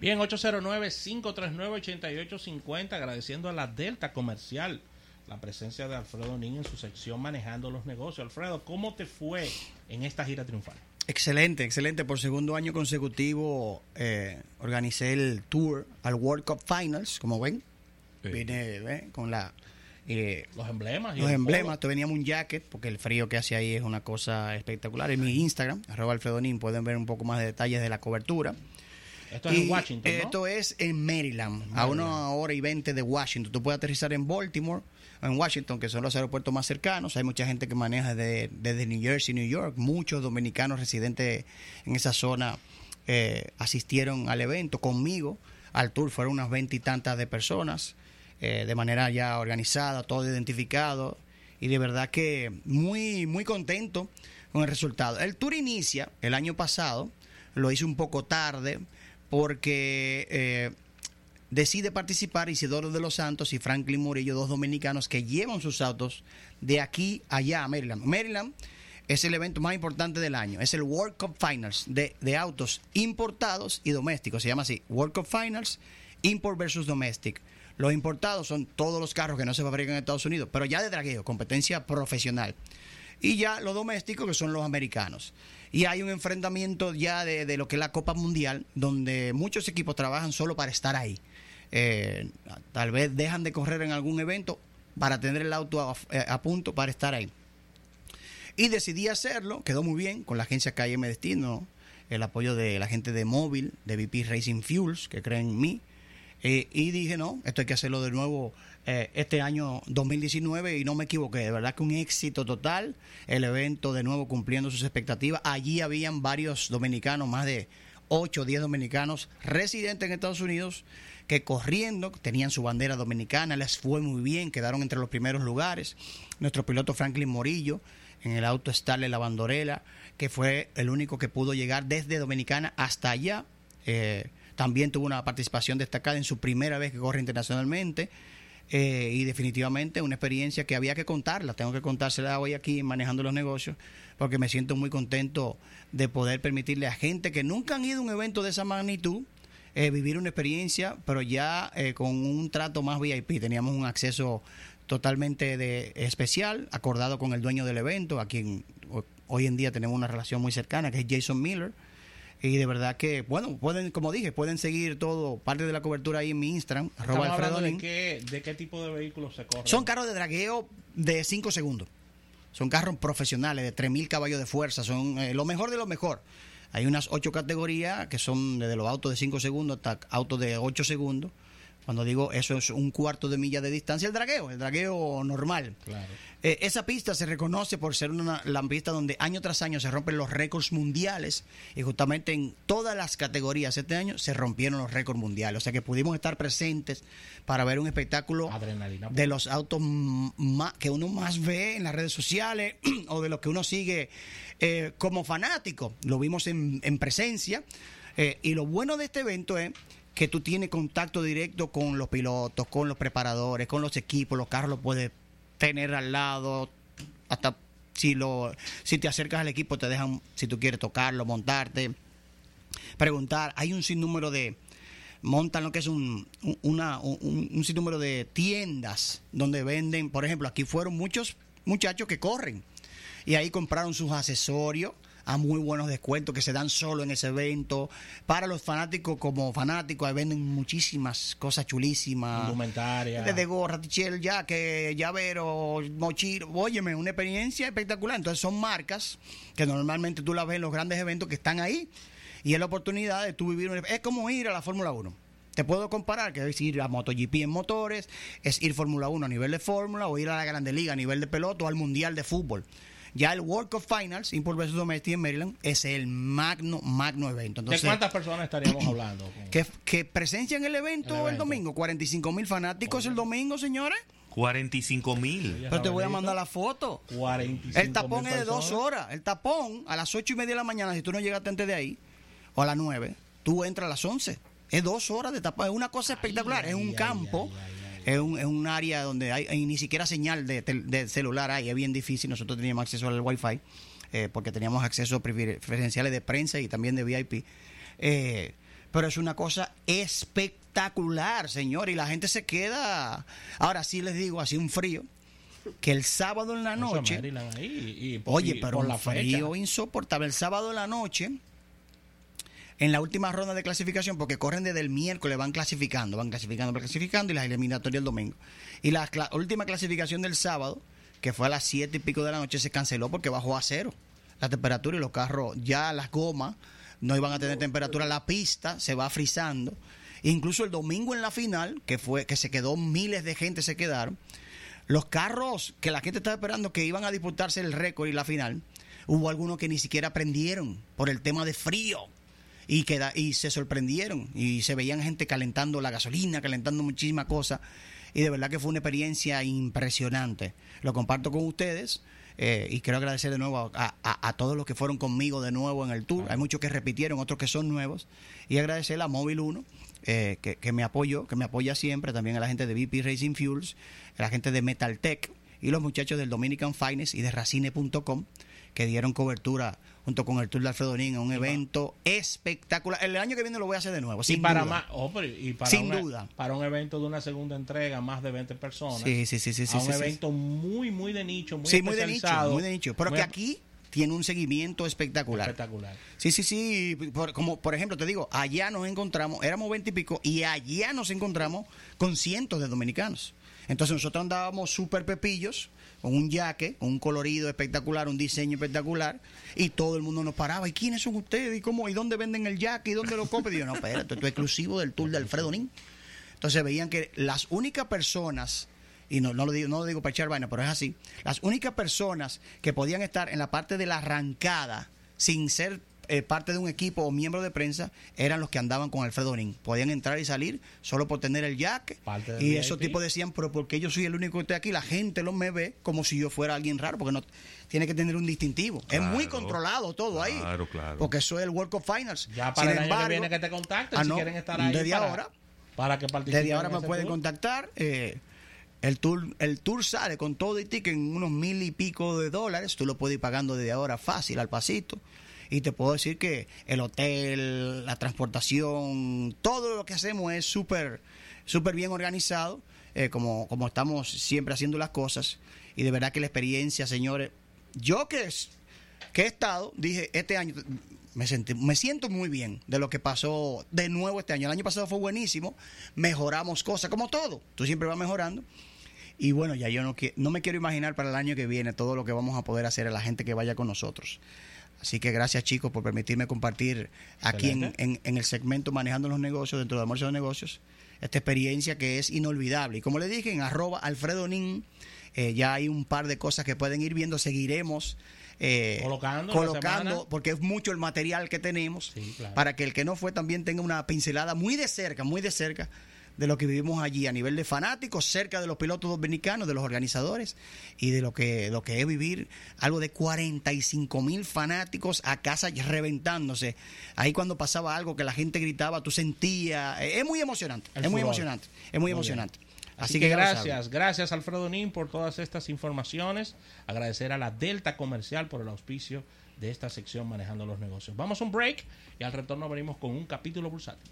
Bien, 809-539-8850, agradeciendo a la Delta Comercial la presencia de Alfredo Nin en su sección Manejando los Negocios. Alfredo, ¿cómo te fue en esta gira triunfal? Excelente, excelente. Por segundo año consecutivo eh, organicé el tour al World Cup Finals, como ven. Vine con la... Eh, los emblemas. los emblemas. Te veníamos un jacket, porque el frío que hace ahí es una cosa espectacular. En mi Instagram, arroba Alfredonín, pueden ver un poco más de detalles de la cobertura. Esto es en Washington. Esto es en Maryland, a una hora y veinte de Washington. Tú puedes aterrizar en Baltimore, en Washington, que son los aeropuertos más cercanos. Hay mucha gente que maneja desde New Jersey, New York. Muchos dominicanos residentes en esa zona eh, asistieron al evento conmigo. Al tour fueron unas veintitantas de personas, eh, de manera ya organizada, todo identificado. Y de verdad que muy, muy contento con el resultado. El tour inicia el año pasado, lo hice un poco tarde porque eh, decide participar Isidoro de los Santos y Franklin Murillo, dos dominicanos que llevan sus autos de aquí allá a Maryland. Maryland es el evento más importante del año, es el World Cup Finals de, de autos importados y domésticos, se llama así, World Cup Finals, Import versus Domestic. Los importados son todos los carros que no se fabrican en Estados Unidos, pero ya de dragueo, competencia profesional. Y ya los domésticos, que son los americanos. Y hay un enfrentamiento ya de, lo que es la Copa Mundial, donde muchos equipos trabajan solo para estar ahí. Eh, tal vez dejan de correr en algún evento para tener el auto a, punto para estar ahí. Y decidí hacerlo, quedó muy bien con la agencia KM Destino, el apoyo de la gente de Móvil, de VP Racing Fuels, que creen en mí. Eh, y dije, no, esto hay que hacerlo de nuevo eh, este año 2019 y no me equivoqué, de verdad que un éxito total, el evento de nuevo cumpliendo sus expectativas. Allí habían varios dominicanos, más de 8 o 10 dominicanos residentes en Estados Unidos que corriendo tenían su bandera dominicana, les fue muy bien, quedaron entre los primeros lugares. Nuestro piloto Franklin Morillo en el auto Starle La Bandorela, que fue el único que pudo llegar desde Dominicana hasta allá. Eh, también tuvo una participación destacada en su primera vez que corre internacionalmente. Eh, y definitivamente una experiencia que había que contarla, tengo que contársela hoy aquí manejando los negocios, porque me siento muy contento de poder permitirle a gente que nunca han ido a un evento de esa magnitud eh, vivir una experiencia, pero ya eh, con un trato más VIP. Teníamos un acceso totalmente de, especial, acordado con el dueño del evento, a quien hoy en día tenemos una relación muy cercana, que es Jason Miller y de verdad que, bueno, pueden, como dije, pueden seguir todo, parte de la cobertura ahí en mi Instagram, arroba de qué, de qué tipo de vehículos se corren? Son carros de dragueo de 5 segundos. Son carros profesionales de 3.000 caballos de fuerza. Son eh, lo mejor de lo mejor. Hay unas 8 categorías que son desde los autos de 5 segundos hasta autos de 8 segundos. Cuando digo eso es un cuarto de milla de distancia, el dragueo, el dragueo normal. Eh, esa pista se reconoce por ser una, la pista donde año tras año se rompen los récords mundiales y justamente en todas las categorías este año se rompieron los récords mundiales. O sea que pudimos estar presentes para ver un espectáculo de los autos que uno más ve en las redes sociales o de los que uno sigue eh, como fanático. Lo vimos en, presencia. Eh, y lo bueno de este evento es que tú tienes contacto directo con los pilotos, con los preparadores, con los equipos, los carros los puedes tener al lado, hasta si lo si te acercas al equipo te dejan si tú quieres tocarlo, montarte, preguntar, hay un sinnúmero de montan lo que es un, una, un sinnúmero de tiendas donde venden, por ejemplo, aquí fueron muchos muchachos que corren y ahí compraron sus accesorios a muy buenos descuentos que se dan solo en ese evento. Para los fanáticos como fanáticos, ahí venden muchísimas cosas chulísimas. Indumentarias. Desde gorra, tichel, ya que llavero, mochilo. Óyeme, una experiencia espectacular. Entonces son marcas que normalmente tú las ves en los grandes eventos que están ahí. Y es la oportunidad de tú vivir. Es como ir a la Fórmula 1. Te puedo comparar, que es ir a MotoGP en motores, es ir Fórmula 1 a nivel de Fórmula, o ir a la Grande Liga a nivel de pelota, o al Mundial de Fútbol. Ya el World Cup Finals, Import vs. Domestic en Maryland, es el magno, magno evento. ¿De cuántas personas estaríamos hablando? Que, que presencian el evento, el domingo. 45 mil fanáticos el domingo, señores. 45 mil. Pero te voy a mandar la foto. 45 el tapón es de dos horas. El tapón a las ocho y media de la mañana, si tú no llegaste antes de ahí, o a las 9, tú entras a las 11. Es dos horas de tapón. Es una cosa espectacular. es un campo es un, es un área donde hay, ni siquiera señal de, celular hay, es bien difícil. Nosotros teníamos acceso al Wi-Fi eh, porque teníamos acceso preferenciales de prensa y también de VIP. Eh, pero es una cosa espectacular, señor, y la gente se queda. Ahora sí les digo, así un frío, que el sábado en la noche, ahí, y oye, pero un la frío insoportable. El sábado en la noche, en la última ronda de clasificación, porque corren desde el miércoles, van clasificando, van clasificando, van clasificando, y las eliminatorias el domingo. Y la última clasificación del sábado, que fue a las siete y pico de la noche, se canceló porque bajó a cero la temperatura y los carros, ya las gomas no iban a tener temperatura, la pista se va frizando. Incluso el domingo en la final, que fue que se quedó miles de gente se quedaron, los carros que la gente estaba esperando que iban a disputarse el récord y la final, hubo algunos que ni siquiera prendieron por el tema de frío y, queda, y se sorprendieron y se veían gente calentando la gasolina, calentando muchísimas cosas y de verdad que fue una experiencia impresionante. Lo comparto con ustedes eh, y quiero agradecer de nuevo a, a- todos los que fueron conmigo de nuevo en el tour. Hay muchos que repitieron, otros que son nuevos y agradecer a Móvil 1 eh, que, que me apoyó, que me apoya siempre, también a la gente de VP Racing Fuels, a la gente de Metal Tech y los muchachos del Dominican Finest y de Racine.com que dieron cobertura junto con el Tour de Alfredo Nin un evento espectacular. El año que viene lo voy a hacer de nuevo, y sin para duda. más, oh, y para Sin una- duda. para un evento de una segunda entrega, más de 20 personas. Sí, sí, sí, sí, sí, a un sí, sí. evento muy, muy de nicho, muy sí, muy de nicho, muy de nicho. Pero muy que aquí tiene un seguimiento espectacular. espectacular. Sí, sí, sí. Por- como por ejemplo, te digo, allá nos encontramos, éramos veinte y pico, y allá nos encontramos con cientos de dominicanos. Entonces nosotros andábamos súper pepillos, con un yaque, con un colorido espectacular, un diseño espectacular, y todo el mundo nos paraba. ¿Y quiénes son ustedes? ¿Y cómo? ¿Y dónde venden el yaque? ¿Y dónde lo compran? Y yo, no, espérate, esto es exclusivo del tour de Alfredo Nin. Entonces veían que las únicas personas, y no, no lo digo, no lo digo para echar vaina, pero es así, las únicas personas que podían estar en la parte de la arrancada sin ser eh, parte de un equipo o miembro de prensa eran los que andaban con Alfredo Nin. Podían entrar y salir solo por tener el del Y esos tipos decían, pero porque yo soy el único que estoy aquí, la gente lo me ve como si yo fuera alguien raro, porque no tiene que tener un distintivo. es muy controlado todo ahí. Claro, claro. Porque eso es el World Cup Finals. Ya para Sin el año embargo- que viene que te contacten Ah, si no, quieren estar ahí. desde para, ahora. Para que participen. Desde ahora me pueden tour. contactar. eh, el tour, el tour sale con todo y ticket en unos mil y pico de dólares. Tú lo puedes ir pagando desde ahora fácil, al pasito. Y te puedo decir que el hotel, la transportación, todo lo que hacemos es súper súper bien organizado, eh, como, como estamos siempre haciendo las cosas. Y de verdad que la experiencia, señores, yo que, que he estado, dije, este año me, sentí, me siento muy bien de lo que pasó de nuevo este año. El año pasado fue buenísimo, mejoramos cosas, como todo, tú siempre vas mejorando. Y bueno, ya yo no, no me quiero imaginar para el año que viene todo lo que vamos a poder hacer a la gente que vaya con nosotros. Así que gracias chicos por permitirme compartir aquí en, Excelente. en- en el segmento Manejando los Negocios, dentro de Almuerzo de Negocios, esta experiencia que es inolvidable. Y como le dije, en arroba Alfredo Nin, eh, ya hay un par de cosas que pueden ir viendo, seguiremos. eh, Colocando colocando porque es mucho el material que tenemos Sí, claro. para que el que no fue también tenga una pincelada muy de cerca, muy de cerca de lo que vivimos allí a nivel de fanáticos, cerca de los pilotos dominicanos, de los organizadores y de lo que, lo que es vivir algo de 45 mil fanáticos a casa reventándose. Ahí cuando pasaba algo que la gente gritaba, tú sentías, eh, es muy emocionante, El es muy emocionante, es muy, Muy emocionante. Así, que, gracias, gracias Alfredo Nin por todas estas informaciones. Agradecer a la Delta Comercial por el auspicio de esta sección Manejando los Negocios. Vamos a un break y al retorno venimos con un capítulo bursátil.